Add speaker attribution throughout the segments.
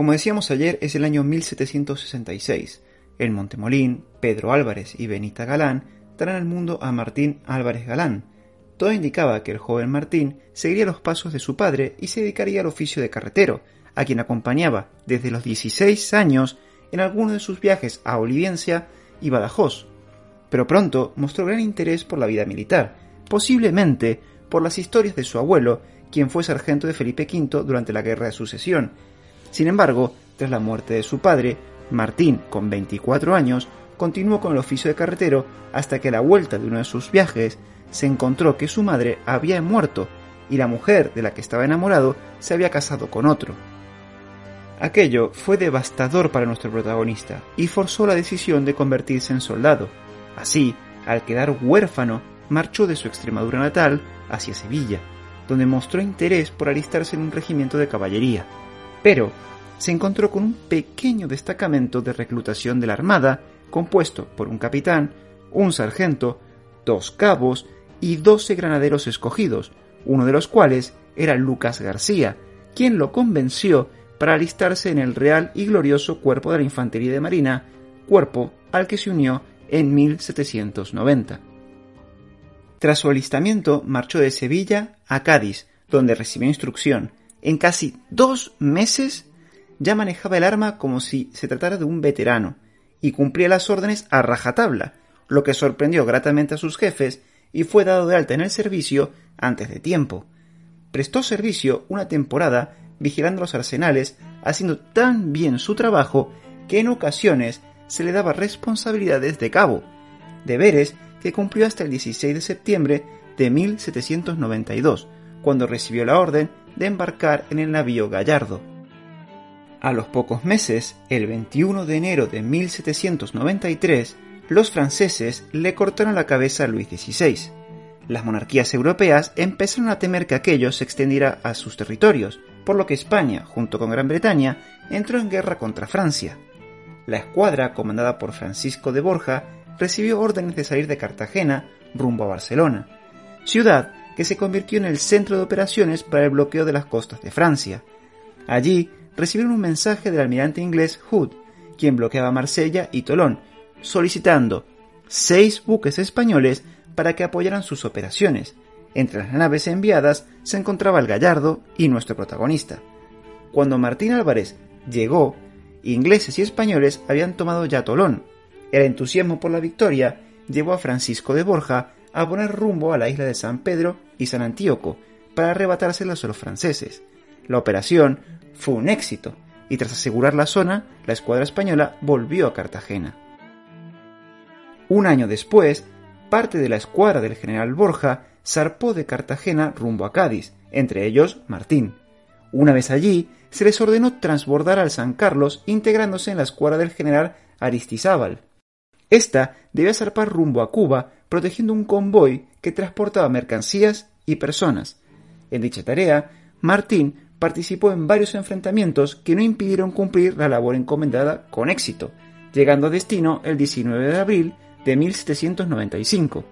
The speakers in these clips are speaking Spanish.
Speaker 1: Como decíamos ayer, es el año 1766. En Montemolín, Pedro Álvarez y Benita Galán traen al mundo a Martín Álvarez Galán. Todo indicaba que el joven Martín seguiría los pasos de su padre y se dedicaría al oficio de carretero, a quien acompañaba desde los 16 años en algunos de sus viajes a Oliviencia y Badajoz. Pero pronto mostró gran interés por la vida militar, posiblemente por las historias de su abuelo, quien fue sargento de Felipe V durante la Guerra de Sucesión. Sin embargo, tras la muerte de su padre, Martín, con 24 años, continuó con el oficio de carretero hasta que a la vuelta de uno de sus viajes se encontró que su madre había muerto y la mujer de la que estaba enamorado se había casado con otro. Aquello fue devastador para nuestro protagonista y forzó la decisión de convertirse en soldado. Así, al quedar huérfano, marchó de su Extremadura natal hacia Sevilla, donde mostró interés por alistarse en un regimiento de caballería. Pero se encontró con un pequeño destacamento de reclutación de la Armada, compuesto por un capitán, un sargento, dos cabos y doce granaderos escogidos, uno de los cuales era Lucas García, quien lo convenció para alistarse en el Real y Glorioso Cuerpo de la Infantería de Marina, cuerpo al que se unió en 1790. Tras su alistamiento marchó de Sevilla a Cádiz, donde recibió instrucción. En casi dos meses ya manejaba el arma como si se tratara de un veterano y cumplía las órdenes a rajatabla, lo que sorprendió gratamente a sus jefes y fue dado de alta en el servicio antes de tiempo. Prestó servicio una temporada vigilando los arsenales, haciendo tan bien su trabajo que en ocasiones se le daba responsabilidades de cabo, deberes que cumplió hasta el 16 de septiembre de 1792, cuando recibió la orden de embarcar en el navío Gallardo. A los pocos meses, el 21 de enero de 1793, los franceses le cortaron la cabeza a Luis XVI. Las monarquías europeas empezaron a temer que aquello se extendiera a sus territorios, por lo que España, junto con Gran Bretaña, entró en guerra contra Francia. La escuadra, comandada por Francisco de Borja, recibió órdenes de salir de Cartagena rumbo a Barcelona, ciudad que se convirtió en el centro de operaciones para el bloqueo de las costas de Francia. Allí recibieron un mensaje del almirante inglés Hood, quien bloqueaba Marsella y Tolón, solicitando seis buques españoles para que apoyaran sus operaciones. Entre las naves enviadas se encontraba el Gallardo y nuestro protagonista. Cuando Martín Álvarez llegó, ingleses y españoles habían tomado ya Tolón. El entusiasmo por la victoria llevó a Francisco de Borja a poner rumbo a la isla de San Pedro y San Antíoco para arrebatárselas a los franceses. La operación fue un éxito y tras asegurar la zona, la escuadra española volvió a Cartagena. Un año después, parte de la escuadra del general Borja zarpó de Cartagena rumbo a Cádiz, entre ellos Martín. Una vez allí, se les ordenó transbordar al San Carlos integrándose en la escuadra del general Aristizábal. Esta debía zarpar rumbo a Cuba protegiendo un convoy que transportaba mercancías y personas. En dicha tarea, Martín participó en varios enfrentamientos que no impidieron cumplir la labor encomendada con éxito, llegando a destino el 19 de abril de 1795.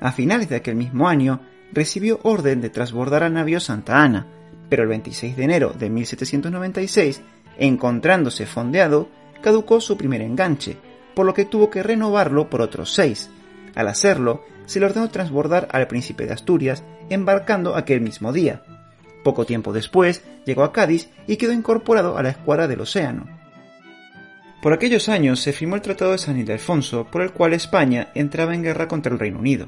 Speaker 1: A finales de aquel mismo año, recibió orden de transbordar al navío Santa Ana, pero el 26 de enero de 1796, encontrándose fondeado, caducó su primer enganche, por lo que tuvo que renovarlo por otros seis. Al hacerlo, se le ordenó transbordar al príncipe de Asturias, embarcando aquel mismo día. Poco tiempo después, llegó a Cádiz y quedó incorporado a la escuadra del Océano. Por aquellos años se firmó el Tratado de San Ildefonso, por el cual España entraba en guerra contra el Reino Unido.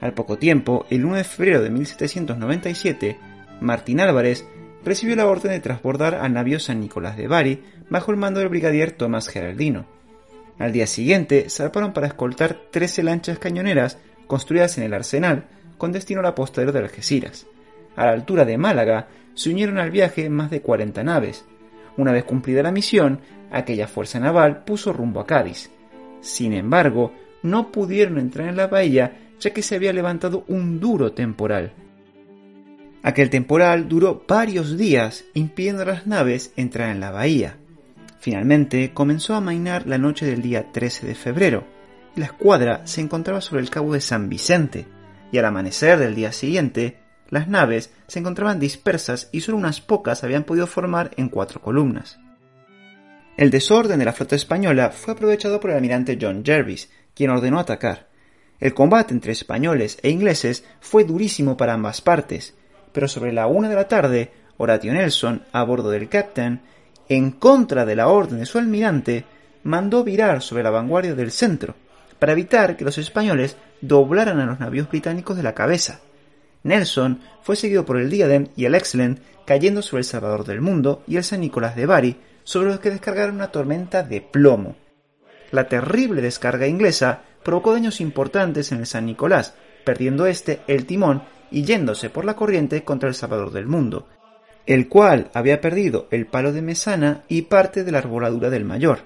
Speaker 1: Al poco tiempo, el 1 de febrero de 1797, Martín Álvarez recibió la orden de transbordar al navío San Nicolás de Bari bajo el mando del brigadier Tomás Geraldino. Al día siguiente zarparon para escoltar 13 lanchas cañoneras construidas en el arsenal con destino al apostadero de Algeciras. A la altura de Málaga se unieron al viaje más de 40 naves. Una vez cumplida la misión, aquella fuerza naval puso rumbo a Cádiz. Sin embargo, no pudieron entrar en la bahía ya que se había levantado un duro temporal. Aquel temporal duró varios días, impidiendo a las naves entrar en la bahía. Finalmente comenzó a amainar la noche del día 13 de febrero. La escuadra se encontraba sobre el cabo de San Vicente, y al amanecer del día siguiente, las naves se encontraban dispersas y solo unas pocas habían podido formar en cuatro columnas. El desorden de la flota española fue aprovechado por el almirante John Jervis, quien ordenó atacar. El combate entre españoles e ingleses fue durísimo para ambas partes, pero sobre la una de la tarde, Horatio Nelson, a bordo del Captain, en contra de la orden de su almirante, mandó virar sobre la vanguardia del centro, para evitar que los españoles doblaran a los navíos británicos de la cabeza. Nelson fue seguido por el Diadem y el Excellent cayendo sobre el Salvador del Mundo y el San Nicolás de Bari, sobre los que descargaron una tormenta de plomo. La terrible descarga inglesa provocó daños importantes en el San Nicolás, perdiendo este el timón y yéndose por la corriente contra el Salvador del Mundo, el cual había perdido el palo de mesana y parte de la arboladura del mayor.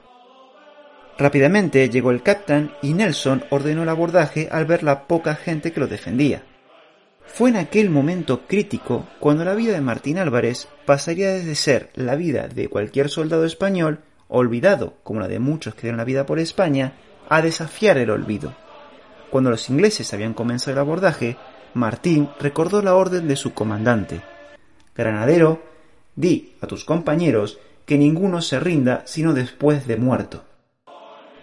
Speaker 1: Rápidamente llegó el capitán y Nelson ordenó el abordaje al ver la poca gente que lo defendía. Fue en aquel momento crítico cuando la vida de Martín Álvarez pasaría desde ser la vida de cualquier soldado español, olvidado como la de muchos que dieron la vida por España, a desafiar el olvido. Cuando los ingleses habían comenzado el abordaje, Martín recordó la orden de su comandante. Granadero, di a tus compañeros que ninguno se rinda sino después de muerto.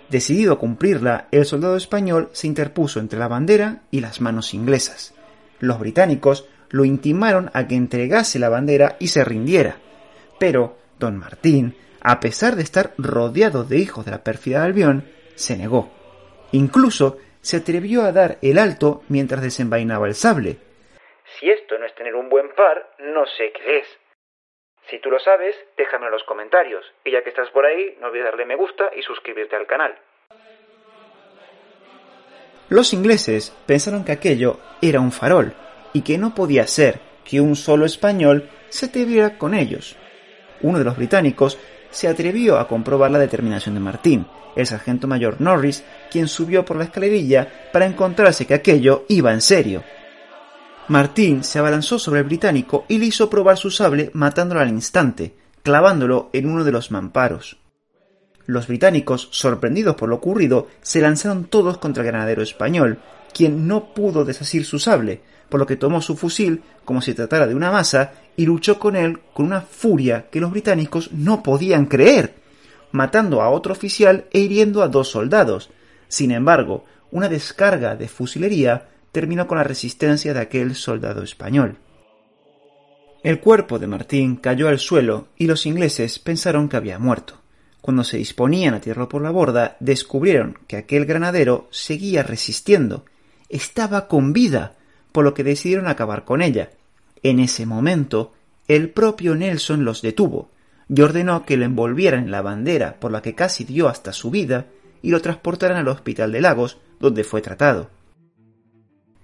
Speaker 1: Decidido a cumplirla, el soldado español se interpuso entre la bandera y las manos inglesas. Los británicos lo intimaron a que entregase la bandera y se rindiera. Pero don Martín, a pesar de estar rodeado de hijos de la pérfida Albión, se negó. Incluso se atrevió a dar el alto mientras desenvainaba el sable.
Speaker 2: Si esto no es tener un buen par, no sé qué es. Si tú lo sabes, déjame en los comentarios. Y ya que estás por ahí, no olvides darle me gusta y suscribirte al canal.
Speaker 1: Los ingleses pensaron que aquello era un farol y que no podía ser que un solo español se atreviera con ellos. Uno de los británicos se atrevió a comprobar la determinación de Martín, el sargento mayor Norris, quien subió por la escalerilla para encontrarse que aquello iba en serio. Martín se abalanzó sobre el británico y le hizo probar su sable matándolo al instante, clavándolo en uno de los mamparos. Los británicos, sorprendidos por lo ocurrido, se lanzaron todos contra el granadero español, quien no pudo desasir su sable, por lo que tomó su fusil como si tratara de una masa y luchó con él con una furia que los británicos no podían creer, matando a otro oficial e hiriendo a dos soldados. Sin embargo, una descarga de fusilería terminó con la resistencia de aquel soldado español. El cuerpo de Martín cayó al suelo y los ingleses pensaron que había muerto. Cuando se disponían a tirarlo por la borda, descubrieron que aquel granadero seguía resistiendo. Estaba con vida, por lo que decidieron acabar con ella. En ese momento, el propio Nelson los detuvo y ordenó que lo envolvieran en la bandera por la que casi dio hasta su vida y lo transportaran al hospital de Lagos, donde fue tratado.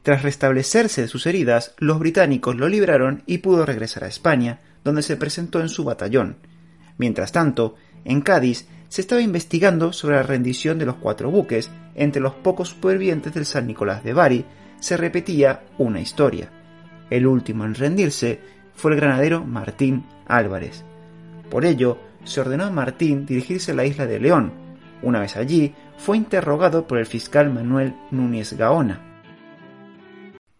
Speaker 1: Tras restablecerse de sus heridas, los británicos lo libraron y pudo regresar a España, donde se presentó en su batallón. Mientras tanto, en Cádiz se estaba investigando sobre la rendición de los cuatro buques. Entre los pocos supervivientes del San Nicolás de Bari se repetía una historia. El último en rendirse fue el granadero Martín Álvarez. Por ello, se ordenó a Martín dirigirse a la isla de León. Una vez allí, fue interrogado por el fiscal Manuel Núñez Gaona.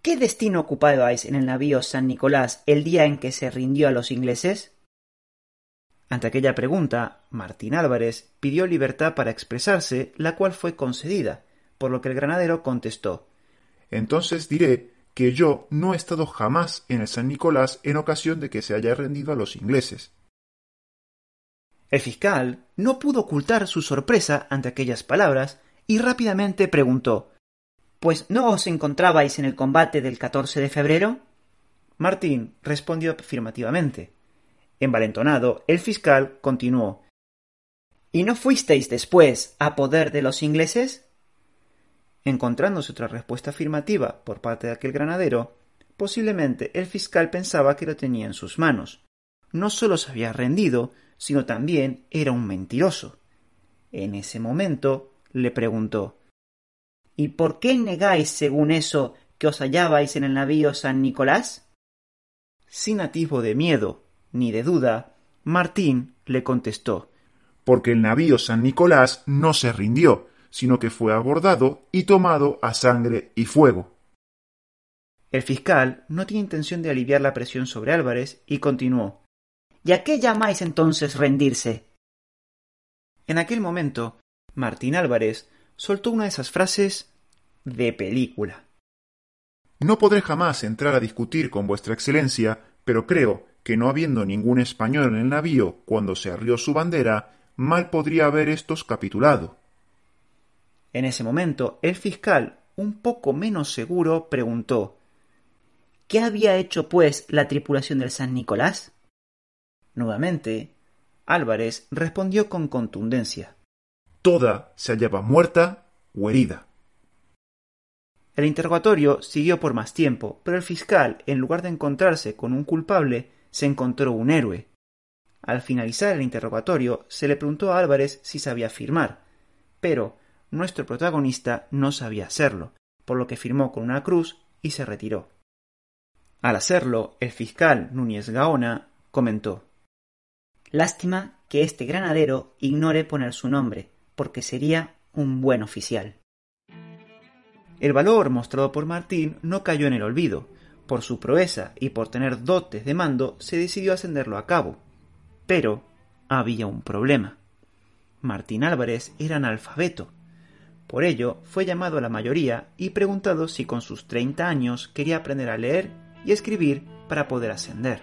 Speaker 3: ¿Qué destino ocupabais en el navío San Nicolás el día en que se rindió a los ingleses?
Speaker 1: Ante aquella pregunta, Martín Álvarez pidió libertad para expresarse, la cual fue concedida, por lo que el granadero contestó
Speaker 4: Entonces diré que yo no he estado jamás en el San Nicolás en ocasión de que se haya rendido a los ingleses.
Speaker 1: El fiscal no pudo ocultar su sorpresa ante aquellas palabras y rápidamente preguntó
Speaker 3: pues no os encontrabais en el combate del 14 de febrero?
Speaker 1: Martín respondió afirmativamente. Envalentonado, el fiscal continuó.
Speaker 3: ¿Y no fuisteis después a poder de los ingleses?
Speaker 1: Encontrándose otra respuesta afirmativa por parte de aquel granadero, posiblemente el fiscal pensaba que lo tenía en sus manos. No solo se había rendido, sino también era un mentiroso. En ese momento le preguntó
Speaker 3: ¿Y por qué negáis, según eso, que os hallabais en el navío San Nicolás?
Speaker 1: Sin atisbo de miedo ni de duda, Martín le contestó
Speaker 4: Porque el navío San Nicolás no se rindió, sino que fue abordado y tomado a sangre y fuego.
Speaker 1: El fiscal no tiene intención de aliviar la presión sobre Álvarez y continuó
Speaker 3: ¿Y a qué llamáis entonces rendirse?
Speaker 1: En aquel momento, Martín Álvarez soltó una de esas frases de película.
Speaker 4: No podré jamás entrar a discutir con vuestra excelencia, pero creo que no habiendo ningún español en el navío cuando se arrió su bandera, mal podría haber estos capitulado.
Speaker 1: En ese momento, el fiscal, un poco menos seguro, preguntó
Speaker 3: ¿Qué había hecho, pues, la tripulación del San Nicolás?
Speaker 1: Nuevamente, Álvarez respondió con contundencia.
Speaker 4: Toda se hallaba muerta o herida.
Speaker 1: El interrogatorio siguió por más tiempo, pero el fiscal, en lugar de encontrarse con un culpable, se encontró un héroe. Al finalizar el interrogatorio, se le preguntó a Álvarez si sabía firmar, pero nuestro protagonista no sabía hacerlo, por lo que firmó con una cruz y se retiró. Al hacerlo, el fiscal Núñez Gaona comentó
Speaker 3: Lástima que este granadero ignore poner su nombre, porque sería un buen oficial.
Speaker 1: El valor mostrado por Martín no cayó en el olvido. Por su proeza y por tener dotes de mando se decidió ascenderlo a cabo. Pero había un problema. Martín Álvarez era analfabeto. Por ello fue llamado a la mayoría y preguntado si con sus 30 años quería aprender a leer y escribir para poder ascender.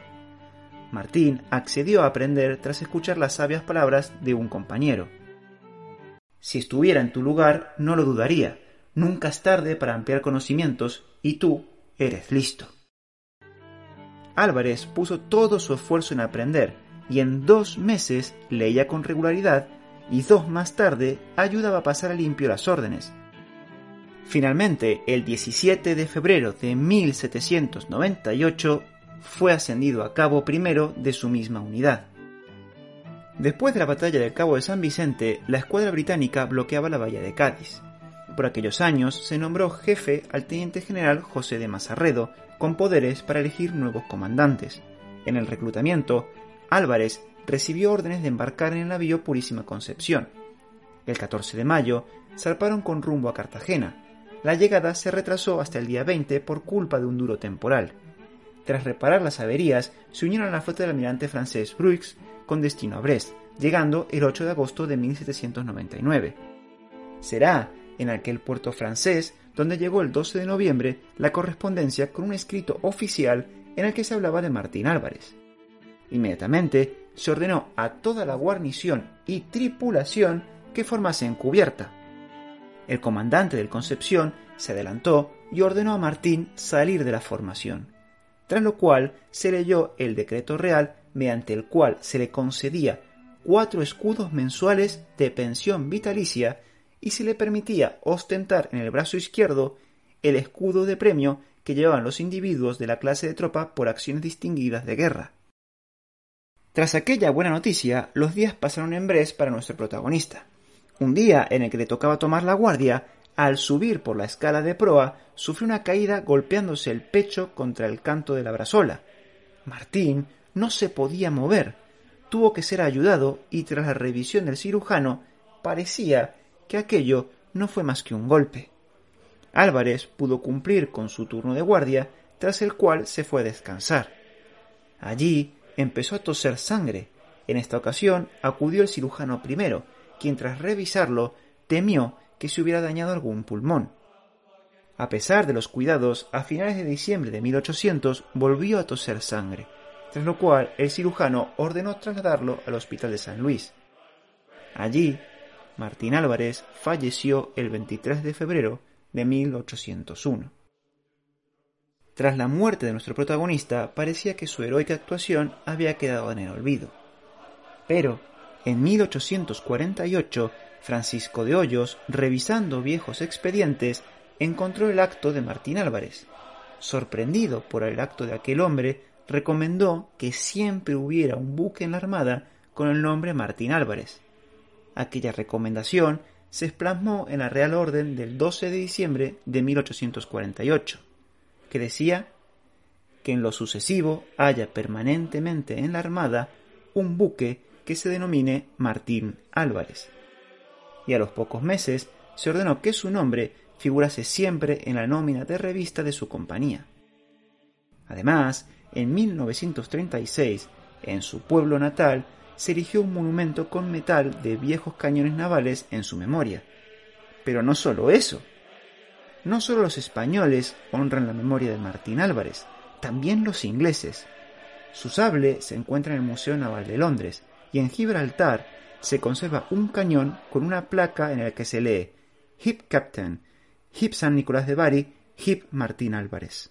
Speaker 1: Martín accedió a aprender tras escuchar las sabias palabras de un compañero. Si estuviera en tu lugar, no lo dudaría, Nunca es tarde para ampliar conocimientos y tú eres listo. Álvarez puso todo su esfuerzo en aprender y en dos meses leía con regularidad y dos más tarde ayudaba a pasar a limpio las órdenes. Finalmente, el 17 de febrero de 1798 fue ascendido a cabo primero de su misma unidad. Después de la batalla del Cabo de San Vicente, la escuadra británica bloqueaba la bahía de Cádiz. Por aquellos años se nombró jefe al teniente general José de Mazarredo, con poderes para elegir nuevos comandantes. En el reclutamiento, Álvarez recibió órdenes de embarcar en el navío Purísima Concepción. El 14 de mayo zarparon con rumbo a Cartagena. La llegada se retrasó hasta el día 20 por culpa de un duro temporal. Tras reparar las averías, se unieron a la flota del almirante francés Bruix con destino a Brest, llegando el 8 de agosto de 1799. Será en aquel puerto francés, donde llegó el 12 de noviembre la correspondencia con un escrito oficial en el que se hablaba de Martín Álvarez. Inmediatamente se ordenó a toda la guarnición y tripulación que formasen cubierta. El comandante del Concepción se adelantó y ordenó a Martín salir de la formación, tras lo cual se leyó el decreto real mediante el cual se le concedía cuatro escudos mensuales de pensión vitalicia y se le permitía ostentar en el brazo izquierdo el escudo de premio que llevaban los individuos de la clase de tropa por acciones distinguidas de guerra. Tras aquella buena noticia, los días pasaron en Brest para nuestro protagonista. Un día en el que le tocaba tomar la guardia, al subir por la escala de proa, sufrió una caída golpeándose el pecho contra el canto de la brazola. Martín no se podía mover. Tuvo que ser ayudado y tras la revisión del cirujano parecía que aquello no fue más que un golpe. Álvarez pudo cumplir con su turno de guardia, tras el cual se fue a descansar. Allí empezó a toser sangre. En esta ocasión acudió el cirujano primero, quien tras revisarlo temió que se hubiera dañado algún pulmón. A pesar de los cuidados, a finales de diciembre de 1800 volvió a toser sangre, tras lo cual el cirujano ordenó trasladarlo al hospital de San Luis. Allí Martín Álvarez falleció el 23 de febrero de 1801. Tras la muerte de nuestro protagonista, parecía que su heroica actuación había quedado en el olvido. Pero, En 1848, Francisco de Hoyos, revisando viejos expedientes, encontró el acto de Martín Álvarez. Sorprendido por el acto de aquel hombre, recomendó que siempre hubiera un buque en la Armada con el nombre Martín Álvarez. Aquella recomendación se plasmó en la Real Orden del 12 de diciembre de 1848, que decía que en lo sucesivo haya permanentemente en la Armada un buque que se denomine Martín Álvarez. Y a los pocos meses se ordenó que su nombre figurase siempre en la nómina de revista de su compañía. Además, en 1936, en su pueblo natal, se erigió un monumento con metal de viejos cañones navales en su memoria. Pero no solo eso. No solo los españoles honran la memoria de Martín Álvarez, también los ingleses. Su sable se encuentra en el Museo Naval de Londres y en Gibraltar se conserva un cañón con una placa en la que se lee Hip Captain, Hip San Nicolás de Bari, Hip Martín Álvarez.